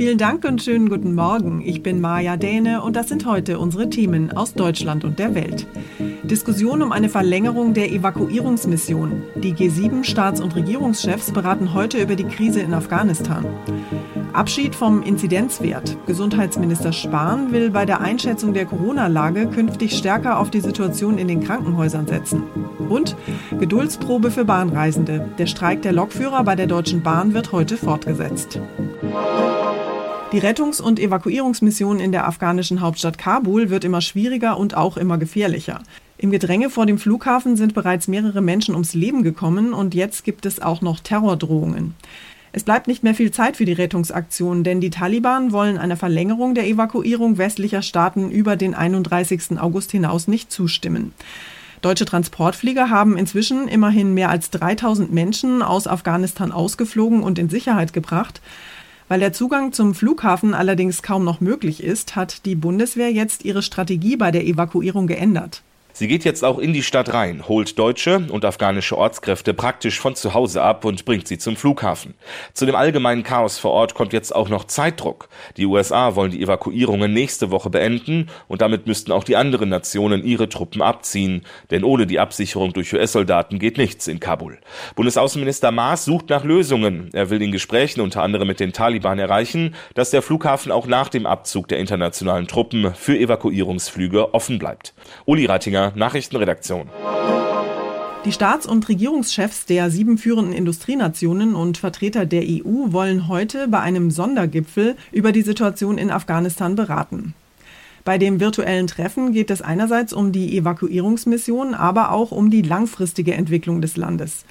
Vielen Dank und schönen guten Morgen. Ich bin Maja Däne und das sind heute unsere Themen aus Deutschland und der Welt. Diskussion um eine Verlängerung der Evakuierungsmission. Die G7-Staats- und Regierungschefs beraten heute über die Krise in Afghanistan. Abschied vom Inzidenzwert. Gesundheitsminister Spahn will bei der Einschätzung der Corona-Lage künftig stärker auf die Situation in den Krankenhäusern setzen. Und Geduldsprobe für Bahnreisende. Der Streik der Lokführer bei der Deutschen Bahn wird heute fortgesetzt. Die Rettungs- und Evakuierungsmission in der afghanischen Hauptstadt Kabul wird immer schwieriger und auch immer gefährlicher. Im Gedränge vor dem Flughafen sind bereits mehrere Menschen ums Leben gekommen und jetzt gibt es auch noch Terrordrohungen. Es bleibt nicht mehr viel Zeit für die Rettungsaktion, denn die Taliban wollen einer Verlängerung der Evakuierung westlicher Staaten über den 31. August hinaus nicht zustimmen. Deutsche Transportflieger haben inzwischen immerhin mehr als 3000 Menschen aus Afghanistan ausgeflogen und in Sicherheit gebracht. Weil der Zugang zum Flughafen allerdings kaum noch möglich ist, hat die Bundeswehr jetzt ihre Strategie bei der Evakuierung geändert. Sie geht jetzt auch in die Stadt rein, holt deutsche und afghanische Ortskräfte praktisch von zu Hause ab und bringt sie zum Flughafen. Zu dem allgemeinen Chaos vor Ort kommt jetzt auch noch Zeitdruck. Die USA wollen die Evakuierungen nächste Woche beenden und damit müssten auch die anderen Nationen ihre Truppen abziehen, denn ohne die Absicherung durch US-Soldaten geht nichts in Kabul. Bundesaußenminister Maas sucht nach Lösungen. Er will in Gesprächen unter anderem mit den Taliban erreichen, dass der Flughafen auch nach dem Abzug der internationalen Truppen für Evakuierungsflüge offen bleibt. Uli Rattinger Nachrichtenredaktion. Die Staats- und Regierungschefs der sieben führenden Industrienationen und Vertreter der EU wollen heute bei einem Sondergipfel über die Situation in Afghanistan beraten. Bei dem virtuellen Treffen geht es einerseits um die Evakuierungsmission, aber auch um die langfristige Entwicklung des Landes.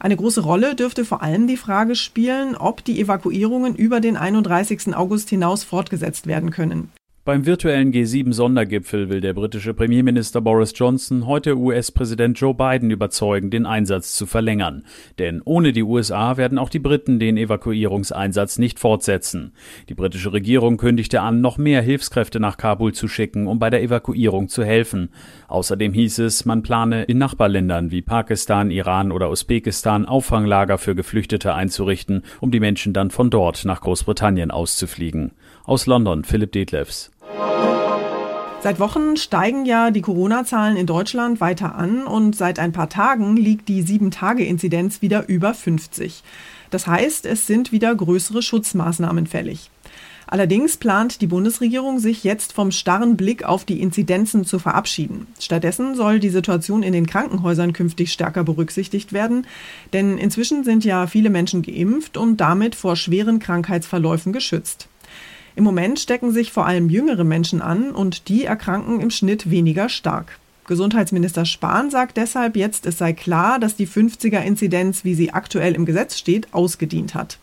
Eine große Rolle dürfte vor allem die Frage spielen, ob die Evakuierungen über den 31. August hinaus fortgesetzt werden können. Beim virtuellen G7-Sondergipfel will der britische Premierminister Boris Johnson heute US-Präsident Joe Biden überzeugen, den Einsatz zu verlängern. Denn ohne die USA werden auch die Briten den Evakuierungseinsatz nicht fortsetzen. Die britische Regierung kündigte an, noch mehr Hilfskräfte nach Kabul zu schicken, um bei der Evakuierung zu helfen. Außerdem hieß es, man plane in Nachbarländern wie Pakistan, Iran oder Usbekistan Auffanglager für Geflüchtete einzurichten, um die Menschen dann von dort nach Großbritannien auszufliegen. Aus London Philipp Detlefs. Seit Wochen steigen ja die Corona-Zahlen in Deutschland weiter an und seit ein paar Tagen liegt die 7-Tage-Inzidenz wieder über 50. Das heißt, es sind wieder größere Schutzmaßnahmen fällig. Allerdings plant die Bundesregierung, sich jetzt vom starren Blick auf die Inzidenzen zu verabschieden. Stattdessen soll die Situation in den Krankenhäusern künftig stärker berücksichtigt werden, denn inzwischen sind ja viele Menschen geimpft und damit vor schweren Krankheitsverläufen geschützt. Im Moment stecken sich vor allem jüngere Menschen an und die erkranken im Schnitt weniger stark. Gesundheitsminister Spahn sagt deshalb jetzt, es sei klar, dass die 50er-Inzidenz, wie sie aktuell im Gesetz steht, ausgedient hat.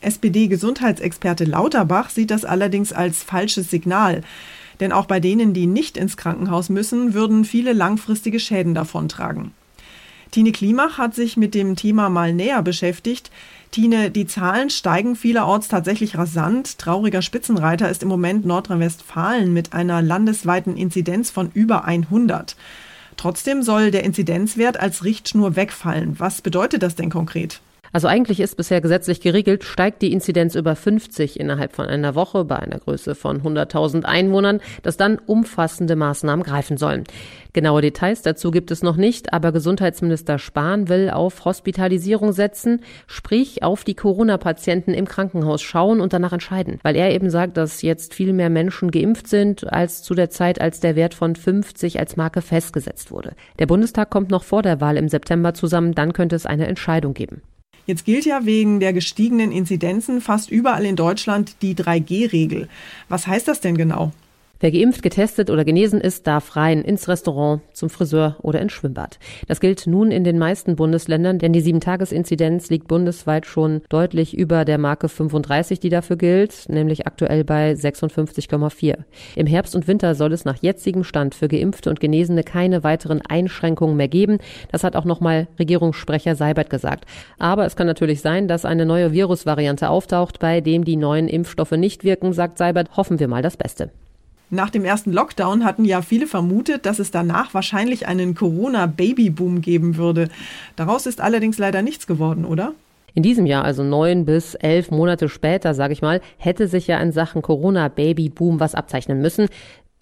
SPD-Gesundheitsexperte Lauterbach sieht das allerdings als falsches Signal. Denn auch bei denen, die nicht ins Krankenhaus müssen, würden viele langfristige Schäden davontragen. Tine Klimach hat sich mit dem Thema mal näher beschäftigt. Tine, die Zahlen steigen vielerorts tatsächlich rasant. Trauriger Spitzenreiter ist im Moment Nordrhein-Westfalen mit einer landesweiten Inzidenz von über 100. Trotzdem soll der Inzidenzwert als Richtschnur wegfallen. Was bedeutet das denn konkret? Also eigentlich ist bisher gesetzlich geregelt, steigt die Inzidenz über 50 innerhalb von einer Woche bei einer Größe von 100.000 Einwohnern, dass dann umfassende Maßnahmen greifen sollen. Genaue Details dazu gibt es noch nicht, aber Gesundheitsminister Spahn will auf Hospitalisierung setzen, sprich auf die Corona-Patienten im Krankenhaus schauen und danach entscheiden, weil er eben sagt, dass jetzt viel mehr Menschen geimpft sind als zu der Zeit, als der Wert von 50 als Marke festgesetzt wurde. Der Bundestag kommt noch vor der Wahl im September zusammen, dann könnte es eine Entscheidung geben. Jetzt gilt ja wegen der gestiegenen Inzidenzen fast überall in Deutschland die 3G-Regel. Was heißt das denn genau? Wer geimpft, getestet oder genesen ist, darf rein ins Restaurant, zum Friseur oder ins Schwimmbad. Das gilt nun in den meisten Bundesländern, denn die Sieben-Tages-Inzidenz liegt bundesweit schon deutlich über der Marke 35, die dafür gilt, nämlich aktuell bei 56,4. Im Herbst und Winter soll es nach jetzigem Stand für Geimpfte und Genesene keine weiteren Einschränkungen mehr geben. Das hat auch nochmal Regierungssprecher Seibert gesagt. Aber es kann natürlich sein, dass eine neue Virusvariante auftaucht, bei dem die neuen Impfstoffe nicht wirken, sagt Seibert. Hoffen wir mal das Beste. Nach dem ersten Lockdown hatten ja viele vermutet, dass es danach wahrscheinlich einen Corona-Babyboom geben würde. Daraus ist allerdings leider nichts geworden, oder? In diesem Jahr, also neun bis elf Monate später, sage ich mal, hätte sich ja in Sachen Corona-Baby-Boom was abzeichnen müssen.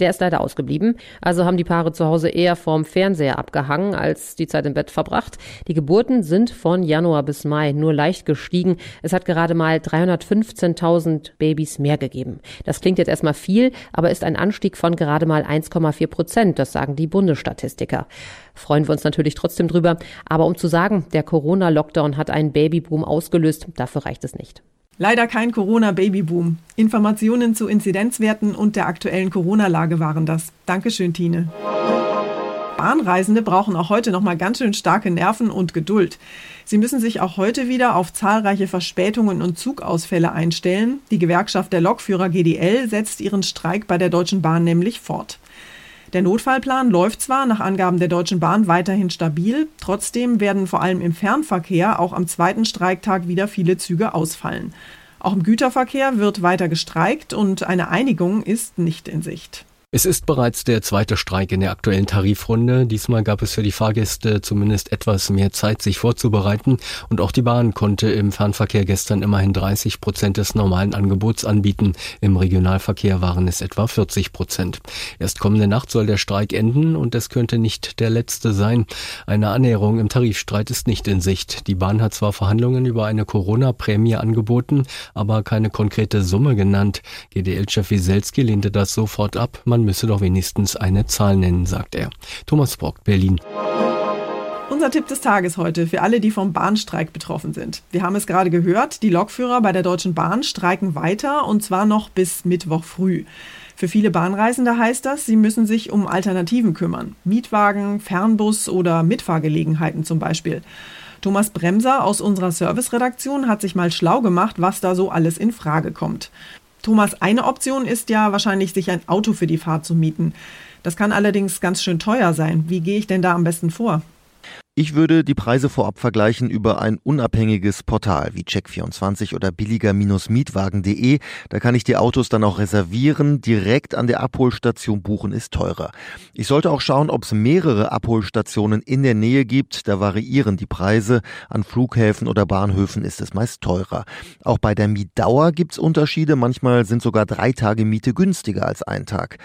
Der ist leider ausgeblieben. Also haben die Paare zu Hause eher vorm Fernseher abgehangen, als die Zeit im Bett verbracht. Die Geburten sind von Januar bis Mai nur leicht gestiegen. Es hat gerade mal 315.000 Babys mehr gegeben. Das klingt jetzt erstmal viel, aber ist ein Anstieg von gerade mal 1,4 Prozent. Das sagen die Bundesstatistiker. Freuen wir uns natürlich trotzdem drüber. Aber um zu sagen, der Corona-Lockdown hat einen Babyboom ausgelöst, dafür reicht es nicht. Leider kein Corona-Babyboom. Informationen zu Inzidenzwerten und der aktuellen Corona-Lage waren das. Dankeschön, Tine. Bahnreisende brauchen auch heute noch mal ganz schön starke Nerven und Geduld. Sie müssen sich auch heute wieder auf zahlreiche Verspätungen und Zugausfälle einstellen. Die Gewerkschaft der Lokführer GDL setzt ihren Streik bei der Deutschen Bahn nämlich fort. Der Notfallplan läuft zwar nach Angaben der Deutschen Bahn weiterhin stabil, trotzdem werden vor allem im Fernverkehr auch am zweiten Streiktag wieder viele Züge ausfallen. Auch im Güterverkehr wird weiter gestreikt und eine Einigung ist nicht in Sicht. Es ist bereits der zweite Streik in der aktuellen Tarifrunde. Diesmal gab es für die Fahrgäste zumindest etwas mehr Zeit, sich vorzubereiten. Und auch die Bahn konnte im Fernverkehr gestern immerhin 30 Prozent des normalen Angebots anbieten. Im Regionalverkehr waren es etwa 40 Prozent. Erst kommende Nacht soll der Streik enden und es könnte nicht der letzte sein. Eine Annäherung im Tarifstreit ist nicht in Sicht. Die Bahn hat zwar Verhandlungen über eine Corona-Prämie angeboten, aber keine konkrete Summe genannt. GDL-Chef Wieselski lehnte das sofort ab. Man man müsse doch wenigstens eine Zahl nennen, sagt er. Thomas Brock, Berlin. Unser Tipp des Tages heute für alle, die vom Bahnstreik betroffen sind. Wir haben es gerade gehört, die Lokführer bei der Deutschen Bahn streiken weiter und zwar noch bis Mittwoch früh. Für viele Bahnreisende heißt das, sie müssen sich um Alternativen kümmern. Mietwagen, Fernbus oder Mitfahrgelegenheiten zum Beispiel. Thomas Bremser aus unserer Serviceredaktion hat sich mal schlau gemacht, was da so alles in Frage kommt. Thomas, eine Option ist ja wahrscheinlich, sich ein Auto für die Fahrt zu mieten. Das kann allerdings ganz schön teuer sein. Wie gehe ich denn da am besten vor? Ich würde die Preise vorab vergleichen über ein unabhängiges Portal wie Check24 oder billiger-mietwagen.de. Da kann ich die Autos dann auch reservieren. Direkt an der Abholstation buchen ist teurer. Ich sollte auch schauen, ob es mehrere Abholstationen in der Nähe gibt. Da variieren die Preise. An Flughäfen oder Bahnhöfen ist es meist teurer. Auch bei der Mietdauer gibt es Unterschiede. Manchmal sind sogar drei Tage Miete günstiger als ein Tag.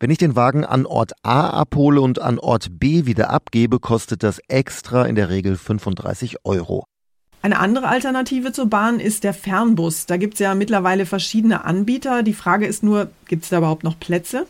Wenn ich den Wagen an Ort A abhole und an Ort B wieder abgebe, kostet das extra in der Regel 35 Euro. Eine andere Alternative zur Bahn ist der Fernbus. Da gibt es ja mittlerweile verschiedene Anbieter. Die Frage ist nur, gibt es da überhaupt noch Plätze?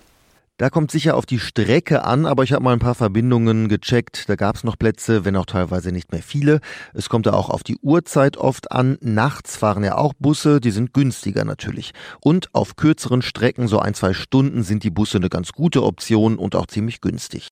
Da kommt sicher auf die Strecke an, aber ich habe mal ein paar Verbindungen gecheckt. Da gab es noch Plätze, wenn auch teilweise nicht mehr viele. Es kommt da auch auf die Uhrzeit oft an. Nachts fahren ja auch Busse, die sind günstiger natürlich. Und auf kürzeren Strecken, so ein, zwei Stunden, sind die Busse eine ganz gute Option und auch ziemlich günstig.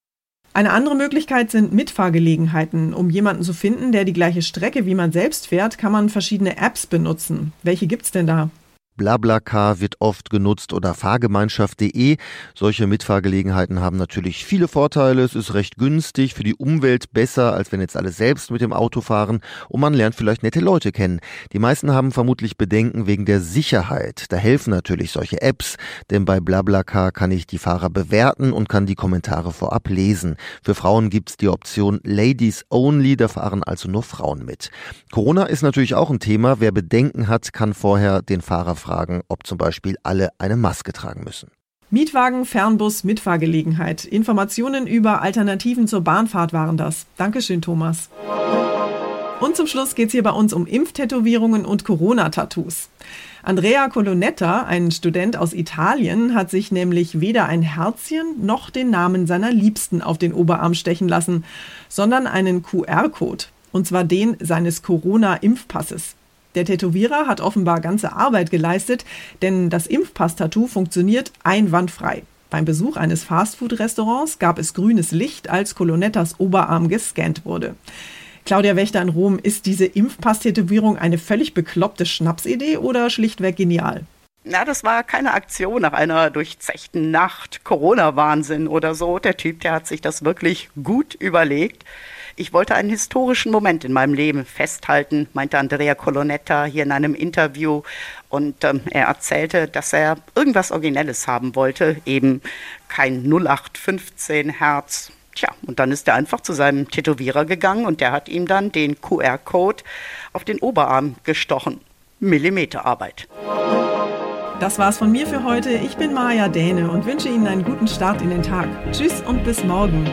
Eine andere Möglichkeit sind Mitfahrgelegenheiten. Um jemanden zu finden, der die gleiche Strecke wie man selbst fährt, kann man verschiedene Apps benutzen. Welche gibt's denn da? BlaBlaCar wird oft genutzt oder Fahrgemeinschaft.de. Solche Mitfahrgelegenheiten haben natürlich viele Vorteile. Es ist recht günstig, für die Umwelt besser, als wenn jetzt alle selbst mit dem Auto fahren und man lernt vielleicht nette Leute kennen. Die meisten haben vermutlich Bedenken wegen der Sicherheit. Da helfen natürlich solche Apps, denn bei BlaBlaCar kann ich die Fahrer bewerten und kann die Kommentare vorab lesen. Für Frauen gibt's die Option Ladies Only, da fahren also nur Frauen mit. Corona ist natürlich auch ein Thema. Wer Bedenken hat, kann vorher den Fahrer fragen ob zum Beispiel alle eine Maske tragen müssen. Mietwagen, Fernbus, Mitfahrgelegenheit. Informationen über Alternativen zur Bahnfahrt waren das. Dankeschön, Thomas. Und zum Schluss geht es hier bei uns um Impftätowierungen und Corona-Tattoos. Andrea Colonetta, ein Student aus Italien, hat sich nämlich weder ein Herzchen noch den Namen seiner Liebsten auf den Oberarm stechen lassen, sondern einen QR-Code. Und zwar den seines Corona-Impfpasses. Der Tätowierer hat offenbar ganze Arbeit geleistet, denn das Impfpass-Tattoo funktioniert einwandfrei. Beim Besuch eines Fastfood-Restaurants gab es grünes Licht, als Colonettas Oberarm gescannt wurde. Claudia Wächter in Rom, ist diese Impfpass-Tätowierung eine völlig bekloppte Schnapsidee oder schlichtweg genial? Na, das war keine Aktion nach einer durchzechten Nacht, Corona-Wahnsinn oder so. Der Typ, der hat sich das wirklich gut überlegt. Ich wollte einen historischen Moment in meinem Leben festhalten, meinte Andrea Colonetta hier in einem Interview. Und ähm, er erzählte, dass er irgendwas Originelles haben wollte, eben kein 0815 Herz. Tja, und dann ist er einfach zu seinem Tätowierer gegangen und der hat ihm dann den QR-Code auf den Oberarm gestochen. Millimeterarbeit. Das war's von mir für heute. Ich bin Maja Däne und wünsche Ihnen einen guten Start in den Tag. Tschüss und bis morgen.